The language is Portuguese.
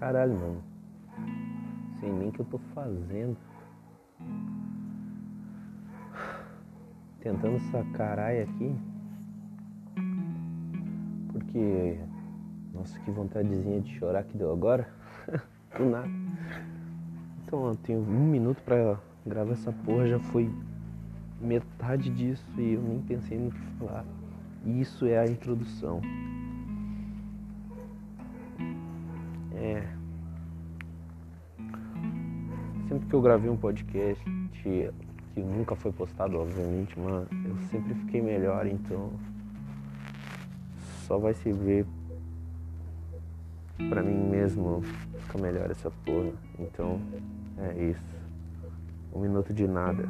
caralho, mano. Nem o que eu tô fazendo. Tentando sacar aqui. Porque. Nossa, que vontadezinha de chorar que deu agora. Do nada. Então eu tenho um minuto pra gravar essa porra, já foi metade disso e eu nem pensei no que falar. Isso é a introdução. Sempre que eu gravei um podcast que nunca foi postado, obviamente, mas eu sempre fiquei melhor, então só vai servir pra mim mesmo ficar melhor essa porra. Então é isso. Um minuto de nada.